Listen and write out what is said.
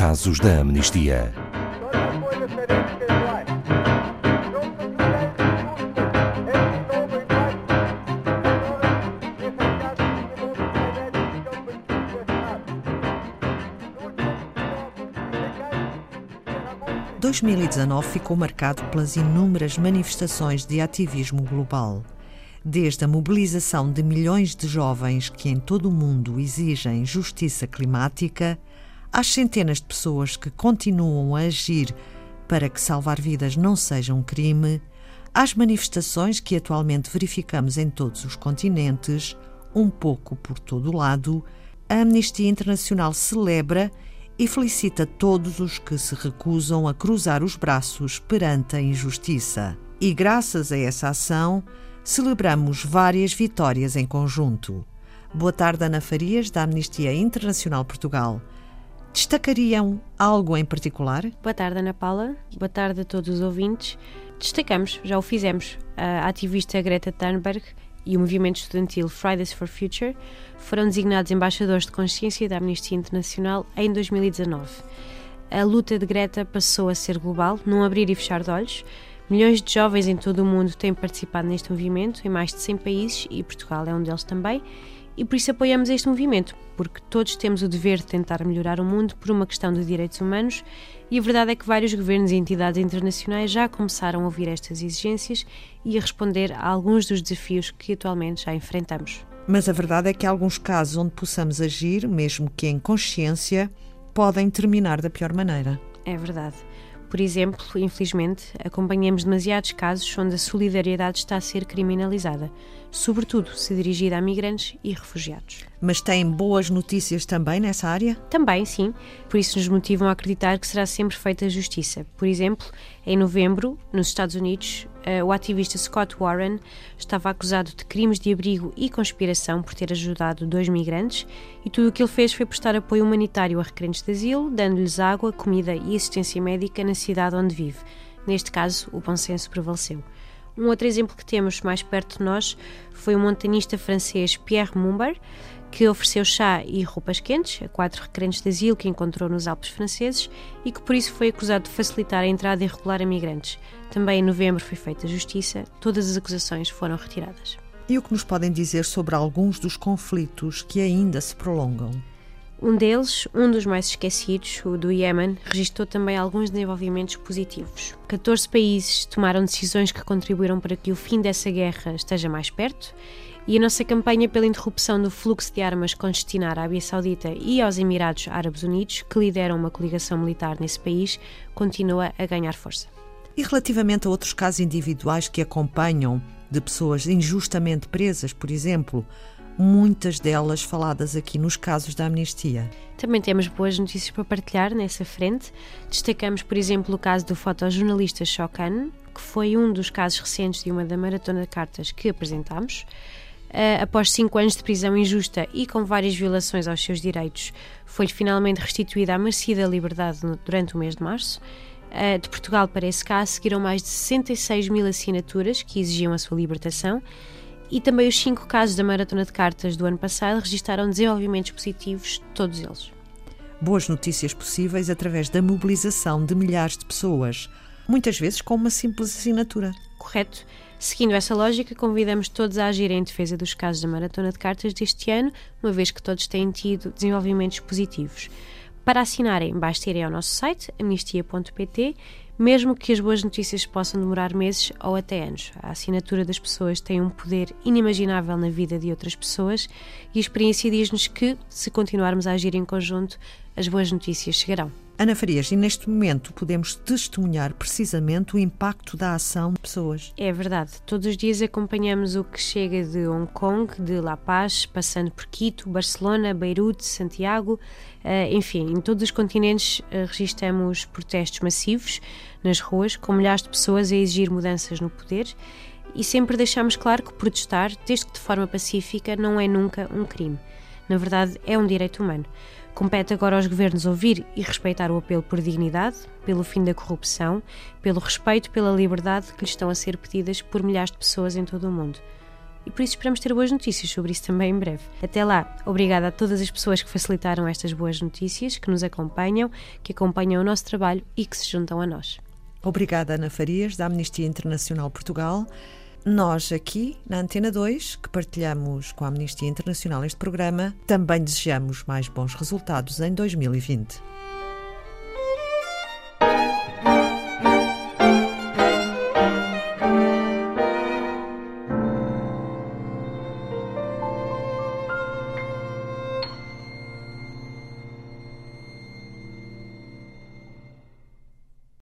Casos da Amnistia. ...2019 ficou marcado pelas inúmeras manifestações de ativismo global desde a mobilização de milhões de jovens que em todo o mundo exigem justiça climática, às centenas de pessoas que continuam a agir para que salvar vidas não seja um crime, às manifestações que atualmente verificamos em todos os continentes, um pouco por todo o lado, a Amnistia Internacional celebra e felicita todos os que se recusam a cruzar os braços perante a injustiça. E graças a essa ação, celebramos várias vitórias em conjunto. Boa tarde, Ana Farias, da Amnistia Internacional Portugal. Destacariam algo em particular? Boa tarde, Ana Paula. Boa tarde a todos os ouvintes. Destacamos, já o fizemos, a ativista Greta Thunberg e o movimento estudantil Fridays for Future foram designados embaixadores de consciência da Amnistia Internacional em 2019. A luta de Greta passou a ser global, num abrir e fechar de olhos, Milhões de jovens em todo o mundo têm participado neste movimento, em mais de 100 países, e Portugal é um deles também, e por isso apoiamos este movimento, porque todos temos o dever de tentar melhorar o mundo por uma questão de direitos humanos, e a verdade é que vários governos e entidades internacionais já começaram a ouvir estas exigências e a responder a alguns dos desafios que atualmente já enfrentamos. Mas a verdade é que há alguns casos onde possamos agir, mesmo que em consciência, podem terminar da pior maneira. É verdade. Por exemplo, infelizmente, acompanhamos demasiados casos onde a solidariedade está a ser criminalizada, sobretudo se dirigida a migrantes e refugiados. Mas tem boas notícias também nessa área? Também, sim. Por isso nos motivam a acreditar que será sempre feita justiça. Por exemplo, em novembro, nos Estados Unidos, o ativista Scott Warren estava acusado de crimes de abrigo e conspiração por ter ajudado dois migrantes e tudo o que ele fez foi prestar apoio humanitário a requerentes de asilo, dando-lhes água, comida e assistência médica na cidade onde vive. Neste caso, o bom senso prevaleceu. Um outro exemplo que temos mais perto de nós foi o montanista francês Pierre Mumbar, que ofereceu chá e roupas quentes a quatro requerentes de asilo que encontrou nos Alpes franceses e que por isso foi acusado de facilitar a entrada irregular a migrantes. Também em novembro foi feita justiça, todas as acusações foram retiradas. E o que nos podem dizer sobre alguns dos conflitos que ainda se prolongam? Um deles, um dos mais esquecidos, o do Iémen, registrou também alguns desenvolvimentos positivos. 14 países tomaram decisões que contribuíram para que o fim dessa guerra esteja mais perto e a nossa campanha pela interrupção do fluxo de armas com destino à Arábia Saudita e aos Emirados Árabes Unidos, que lideram uma coligação militar nesse país, continua a ganhar força. E relativamente a outros casos individuais que acompanham de pessoas injustamente presas, por exemplo, muitas delas faladas aqui nos casos da amnistia. Também temos boas notícias para partilhar nessa frente. Destacamos, por exemplo, o caso do fotojornalista Shokan, que foi um dos casos recentes de uma da maratona de cartas que apresentámos. Uh, após cinco anos de prisão injusta e com várias violações aos seus direitos, foi-lhe finalmente restituída a merecida liberdade no, durante o mês de março. Uh, de Portugal para esse caso seguiram mais de 66 mil assinaturas que exigiam a sua libertação e também os cinco casos da Maratona de Cartas do ano passado registaram desenvolvimentos positivos, todos eles. Boas notícias possíveis através da mobilização de milhares de pessoas, muitas vezes com uma simples assinatura. Correto. Seguindo essa lógica, convidamos todos a agir em defesa dos casos da Maratona de Cartas deste ano, uma vez que todos têm tido desenvolvimentos positivos. Para assinarem, basta irem ao nosso site, amnistia.pt, mesmo que as boas notícias possam demorar meses ou até anos. A assinatura das pessoas tem um poder inimaginável na vida de outras pessoas e a experiência diz-nos que, se continuarmos a agir em conjunto, as boas notícias chegarão. Ana Farias, e neste momento podemos testemunhar precisamente o impacto da ação de pessoas. É verdade. Todos os dias acompanhamos o que chega de Hong Kong, de La Paz, passando por Quito, Barcelona, Beirute, Santiago, uh, enfim, em todos os continentes uh, registramos protestos massivos nas ruas, com milhares de pessoas a exigir mudanças no poder e sempre deixamos claro que protestar, desde que de forma pacífica, não é nunca um crime. Na verdade, é um direito humano. Compete agora aos governos ouvir e respeitar o apelo por dignidade, pelo fim da corrupção, pelo respeito pela liberdade que lhes estão a ser pedidas por milhares de pessoas em todo o mundo. e por isso esperamos ter boas notícias sobre isso também em breve. Até lá, obrigada a todas as pessoas que facilitaram estas boas notícias, que nos acompanham, que acompanham o nosso trabalho e que se juntam a nós. Obrigada, Ana Farias, da Amnistia Internacional Portugal. Nós aqui, na Antena 2, que partilhamos com a Amnistia Internacional este programa, também desejamos mais bons resultados em 2020.